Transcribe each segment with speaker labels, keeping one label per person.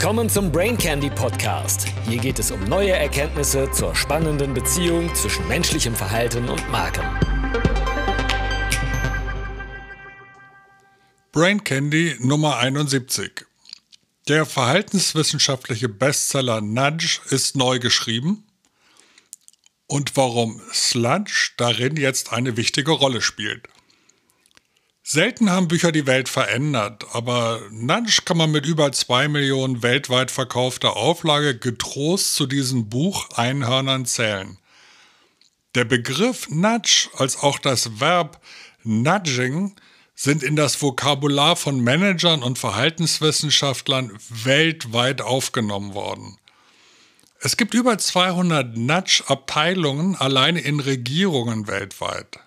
Speaker 1: Willkommen zum Brain Candy Podcast. Hier geht es um neue Erkenntnisse zur spannenden Beziehung zwischen menschlichem Verhalten und Marken.
Speaker 2: Brain Candy Nummer 71. Der verhaltenswissenschaftliche Bestseller Nudge ist neu geschrieben und warum Sludge darin jetzt eine wichtige Rolle spielt. Selten haben Bücher die Welt verändert, aber Nudge kann man mit über zwei Millionen weltweit verkaufter Auflage getrost zu diesen Bucheinhörnern zählen. Der Begriff Nudge als auch das Verb Nudging sind in das Vokabular von Managern und Verhaltenswissenschaftlern weltweit aufgenommen worden. Es gibt über 200 Nudge-Abteilungen alleine in Regierungen weltweit.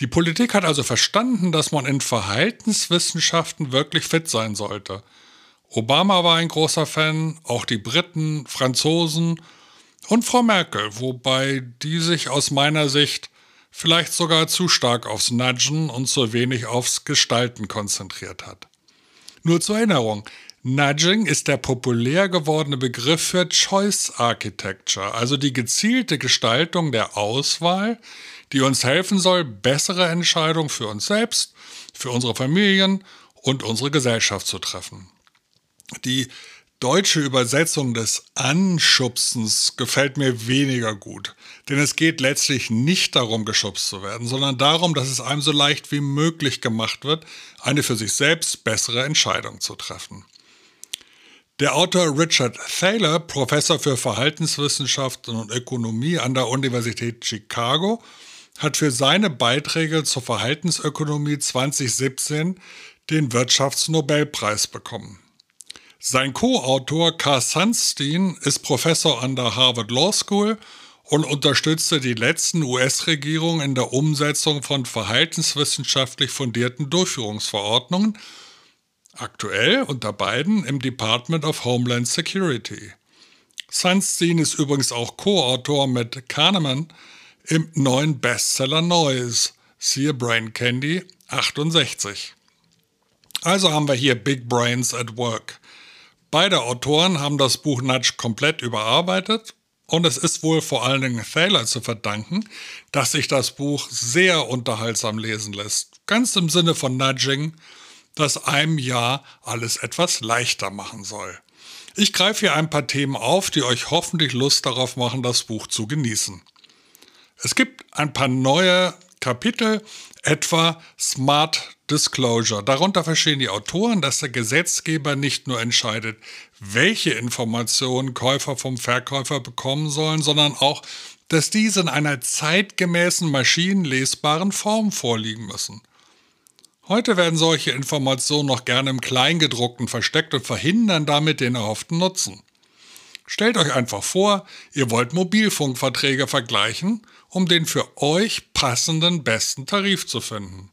Speaker 2: Die Politik hat also verstanden, dass man in Verhaltenswissenschaften wirklich fit sein sollte. Obama war ein großer Fan, auch die Briten, Franzosen und Frau Merkel, wobei die sich aus meiner Sicht vielleicht sogar zu stark aufs Nudgen und zu wenig aufs Gestalten konzentriert hat. Nur zur Erinnerung, Nudging ist der populär gewordene Begriff für Choice Architecture, also die gezielte Gestaltung der Auswahl, die uns helfen soll, bessere Entscheidungen für uns selbst, für unsere Familien und unsere Gesellschaft zu treffen. Die deutsche Übersetzung des Anschubsens gefällt mir weniger gut, denn es geht letztlich nicht darum, geschubst zu werden, sondern darum, dass es einem so leicht wie möglich gemacht wird, eine für sich selbst bessere Entscheidung zu treffen. Der Autor Richard Thaler, Professor für Verhaltenswissenschaften und Ökonomie an der Universität Chicago, hat für seine Beiträge zur Verhaltensökonomie 2017 den Wirtschaftsnobelpreis bekommen. Sein Co-Autor Carl Sunstein ist Professor an der Harvard Law School und unterstützte die letzten US-Regierungen in der Umsetzung von verhaltenswissenschaftlich fundierten Durchführungsverordnungen, aktuell unter beiden im Department of Homeland Security. Sunstein ist übrigens auch Co-Autor mit Kahneman im neuen Bestseller Noise, siehe Brain Candy 68. Also haben wir hier Big Brains at Work. Beide Autoren haben das Buch Nudge komplett überarbeitet und es ist wohl vor allen Dingen Thaler zu verdanken, dass sich das Buch sehr unterhaltsam lesen lässt. Ganz im Sinne von Nudging, das einem ja alles etwas leichter machen soll. Ich greife hier ein paar Themen auf, die euch hoffentlich Lust darauf machen, das Buch zu genießen. Es gibt ein paar neue Kapitel, etwa Smart Disclosure. Darunter verstehen die Autoren, dass der Gesetzgeber nicht nur entscheidet, welche Informationen Käufer vom Verkäufer bekommen sollen, sondern auch, dass diese in einer zeitgemäßen maschinenlesbaren Form vorliegen müssen. Heute werden solche Informationen noch gerne im Kleingedruckten versteckt und verhindern damit den erhofften Nutzen. Stellt euch einfach vor, ihr wollt Mobilfunkverträge vergleichen, um den für euch passenden besten Tarif zu finden.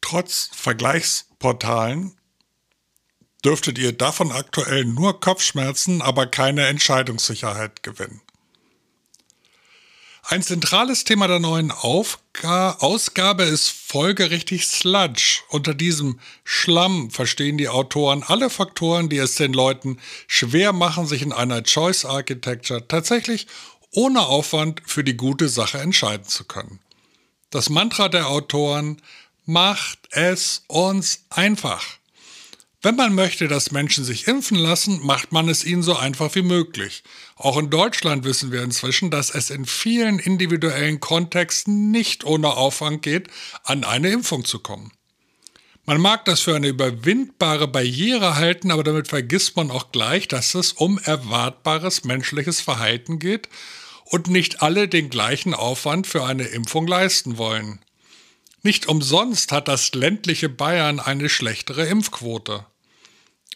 Speaker 2: Trotz Vergleichsportalen dürftet ihr davon aktuell nur Kopfschmerzen, aber keine Entscheidungssicherheit gewinnen. Ein zentrales Thema der neuen Aufga Ausgabe ist folgerichtig Sludge. Unter diesem Schlamm verstehen die Autoren alle Faktoren, die es den Leuten schwer machen, sich in einer Choice Architecture tatsächlich ohne Aufwand für die gute Sache entscheiden zu können. Das Mantra der Autoren macht es uns einfach. Wenn man möchte, dass Menschen sich impfen lassen, macht man es ihnen so einfach wie möglich. Auch in Deutschland wissen wir inzwischen, dass es in vielen individuellen Kontexten nicht ohne Aufwand geht, an eine Impfung zu kommen. Man mag das für eine überwindbare Barriere halten, aber damit vergisst man auch gleich, dass es um erwartbares menschliches Verhalten geht und nicht alle den gleichen Aufwand für eine Impfung leisten wollen. Nicht umsonst hat das ländliche Bayern eine schlechtere Impfquote.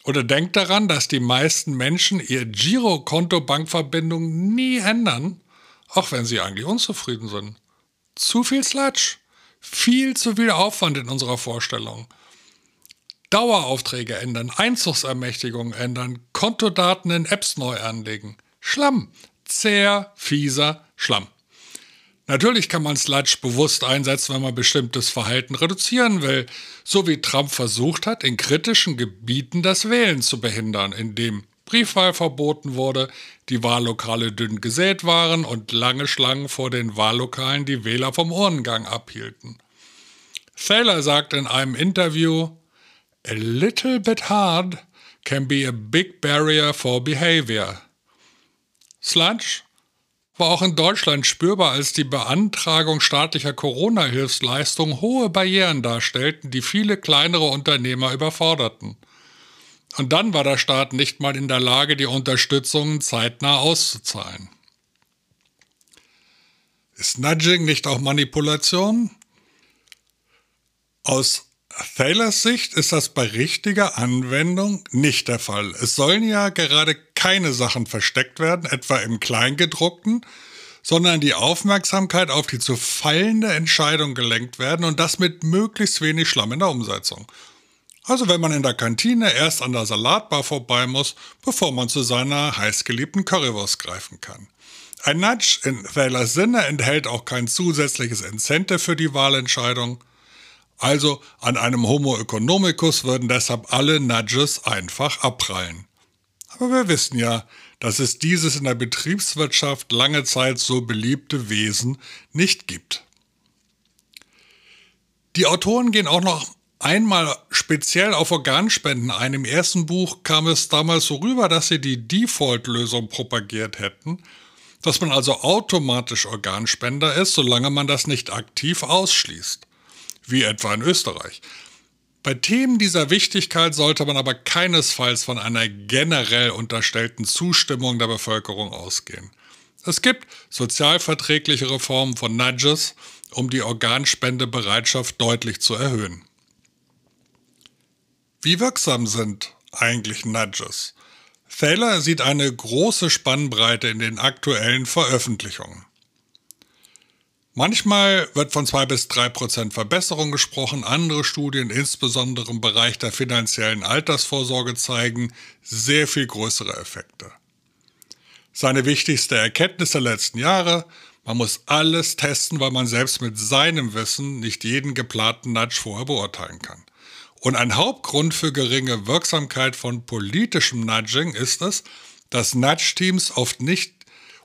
Speaker 2: Oder denkt daran, dass die meisten Menschen ihr Girokonto-Bankverbindung nie ändern, auch wenn sie eigentlich unzufrieden sind. Zu viel Sludge. Viel zu viel Aufwand in unserer Vorstellung. Daueraufträge ändern, Einzugsermächtigungen ändern, Kontodaten in Apps neu anlegen. Schlamm. Zäher, fieser Schlamm. Natürlich kann man Sludge bewusst einsetzen, wenn man bestimmtes Verhalten reduzieren will, so wie Trump versucht hat, in kritischen Gebieten das Wählen zu behindern, indem Briefwahl verboten wurde, die Wahllokale dünn gesät waren und lange Schlangen vor den Wahllokalen die Wähler vom Urnengang abhielten. Thaler sagt in einem Interview, A little bit hard can be a big barrier for behavior. Sludge war auch in Deutschland spürbar, als die Beantragung staatlicher Corona-Hilfsleistungen hohe Barrieren darstellten, die viele kleinere Unternehmer überforderten. Und dann war der Staat nicht mal in der Lage, die Unterstützung zeitnah auszuzahlen. Ist Nudging nicht auch Manipulation? Aus Thaylors Sicht ist das bei richtiger Anwendung nicht der Fall. Es sollen ja gerade keine Sachen versteckt werden, etwa im Kleingedruckten, sondern die Aufmerksamkeit auf die zu fallende Entscheidung gelenkt werden und das mit möglichst wenig Schlamm in der Umsetzung. Also wenn man in der Kantine erst an der Salatbar vorbei muss, bevor man zu seiner heißgeliebten Currywurst greifen kann. Ein Nudge in Thaylors Sinne enthält auch kein zusätzliches Incentive für die Wahlentscheidung. Also an einem Homo economicus würden deshalb alle Nudges einfach abprallen. Aber wir wissen ja, dass es dieses in der Betriebswirtschaft lange Zeit so beliebte Wesen nicht gibt. Die Autoren gehen auch noch einmal speziell auf Organspenden ein. Im ersten Buch kam es damals so rüber, dass sie die Default-Lösung propagiert hätten, dass man also automatisch Organspender ist, solange man das nicht aktiv ausschließt wie etwa in Österreich. Bei Themen dieser Wichtigkeit sollte man aber keinesfalls von einer generell unterstellten Zustimmung der Bevölkerung ausgehen. Es gibt sozialverträglichere Formen von Nudges, um die Organspendebereitschaft deutlich zu erhöhen. Wie wirksam sind eigentlich Nudges? Thaler sieht eine große Spannbreite in den aktuellen Veröffentlichungen. Manchmal wird von zwei bis drei Prozent Verbesserung gesprochen. Andere Studien, insbesondere im Bereich der finanziellen Altersvorsorge, zeigen sehr viel größere Effekte. Seine wichtigste Erkenntnis der letzten Jahre, man muss alles testen, weil man selbst mit seinem Wissen nicht jeden geplanten Nudge vorher beurteilen kann. Und ein Hauptgrund für geringe Wirksamkeit von politischem Nudging ist es, dass Nudge-Teams oft nicht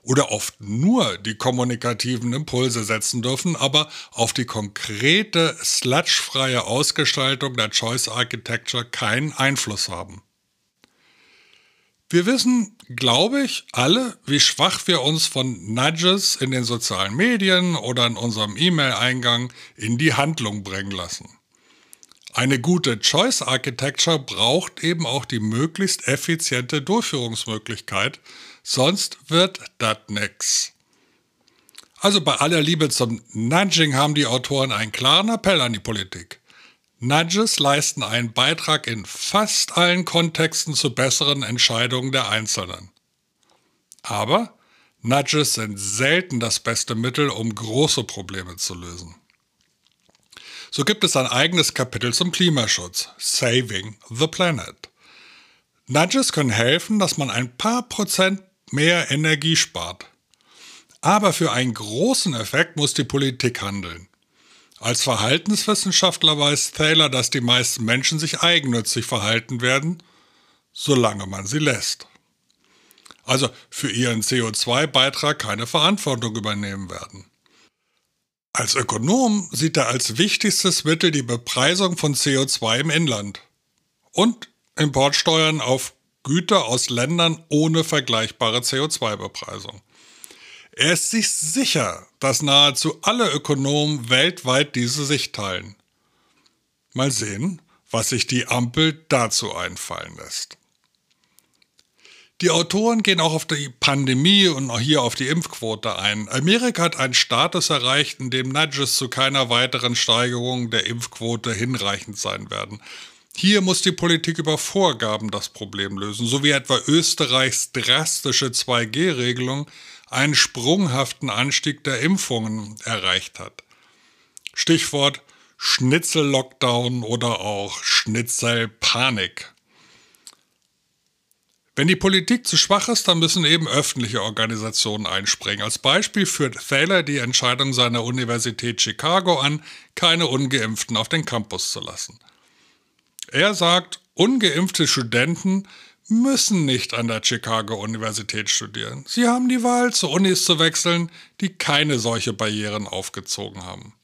Speaker 2: oder oft nur die kommunikativen Impulse setzen dürfen, aber auf die konkrete sludge-freie Ausgestaltung der Choice Architecture keinen Einfluss haben. Wir wissen, glaube ich, alle, wie schwach wir uns von Nudges in den sozialen Medien oder in unserem E-Mail-Eingang in die Handlung bringen lassen. Eine gute Choice Architecture braucht eben auch die möglichst effiziente Durchführungsmöglichkeit, sonst wird das nix. Also bei aller Liebe zum Nudging haben die Autoren einen klaren Appell an die Politik. Nudges leisten einen Beitrag in fast allen Kontexten zu besseren Entscheidungen der Einzelnen. Aber Nudges sind selten das beste Mittel, um große Probleme zu lösen. So gibt es ein eigenes Kapitel zum Klimaschutz, Saving the Planet. Nudges können helfen, dass man ein paar Prozent mehr Energie spart. Aber für einen großen Effekt muss die Politik handeln. Als Verhaltenswissenschaftler weiß Taylor, dass die meisten Menschen sich eigennützig verhalten werden, solange man sie lässt. Also für ihren CO2-Beitrag keine Verantwortung übernehmen werden. Als Ökonom sieht er als wichtigstes Mittel die Bepreisung von CO2 im Inland und Importsteuern auf Güter aus Ländern ohne vergleichbare CO2-Bepreisung. Er ist sich sicher, dass nahezu alle Ökonomen weltweit diese Sicht teilen. Mal sehen, was sich die Ampel dazu einfallen lässt. Die Autoren gehen auch auf die Pandemie und auch hier auf die Impfquote ein. Amerika hat einen Status erreicht, in dem Nudges zu keiner weiteren Steigerung der Impfquote hinreichend sein werden. Hier muss die Politik über Vorgaben das Problem lösen, so wie etwa Österreichs drastische 2G-Regelung einen sprunghaften Anstieg der Impfungen erreicht hat. Stichwort Schnitzel-Lockdown oder auch Schnitzel-Panik. Wenn die Politik zu schwach ist, dann müssen eben öffentliche Organisationen einspringen. Als Beispiel führt Thaler die Entscheidung seiner Universität Chicago an, keine ungeimpften auf den Campus zu lassen. Er sagt, ungeimpfte Studenten müssen nicht an der Chicago Universität studieren. Sie haben die Wahl, zu Unis zu wechseln, die keine solche Barrieren aufgezogen haben.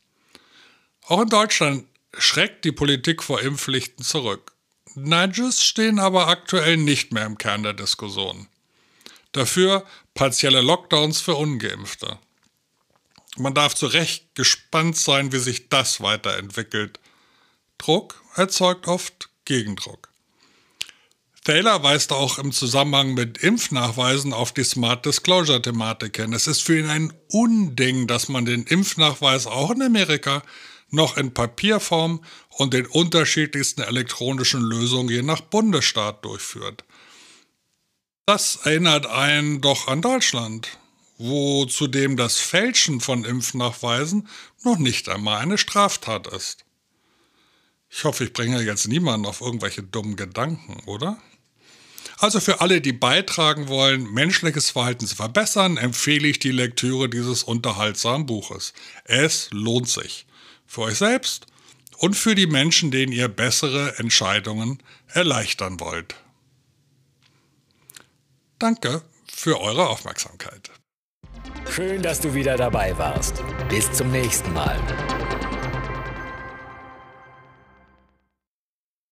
Speaker 2: Auch in Deutschland schreckt die Politik vor Impfpflichten zurück. Nudges stehen aber aktuell nicht mehr im Kern der Diskussion. Dafür partielle Lockdowns für ungeimpfte. Man darf zu Recht gespannt sein, wie sich das weiterentwickelt. Druck erzeugt oft Gegendruck. Taylor weist auch im Zusammenhang mit Impfnachweisen auf die Smart Disclosure-Thematik hin. Es ist für ihn ein Unding, dass man den Impfnachweis auch in Amerika noch in Papierform und den unterschiedlichsten elektronischen Lösungen je nach Bundesstaat durchführt. Das erinnert einen doch an Deutschland, wo zudem das Fälschen von Impfnachweisen noch nicht einmal eine Straftat ist. Ich hoffe, ich bringe jetzt niemanden auf irgendwelche dummen Gedanken, oder? Also für alle, die beitragen wollen, menschliches Verhalten zu verbessern, empfehle ich die Lektüre dieses unterhaltsamen Buches. Es lohnt sich. Für euch selbst und für die Menschen, denen ihr bessere Entscheidungen erleichtern wollt. Danke für eure Aufmerksamkeit.
Speaker 1: Schön, dass du wieder dabei warst. Bis zum nächsten Mal.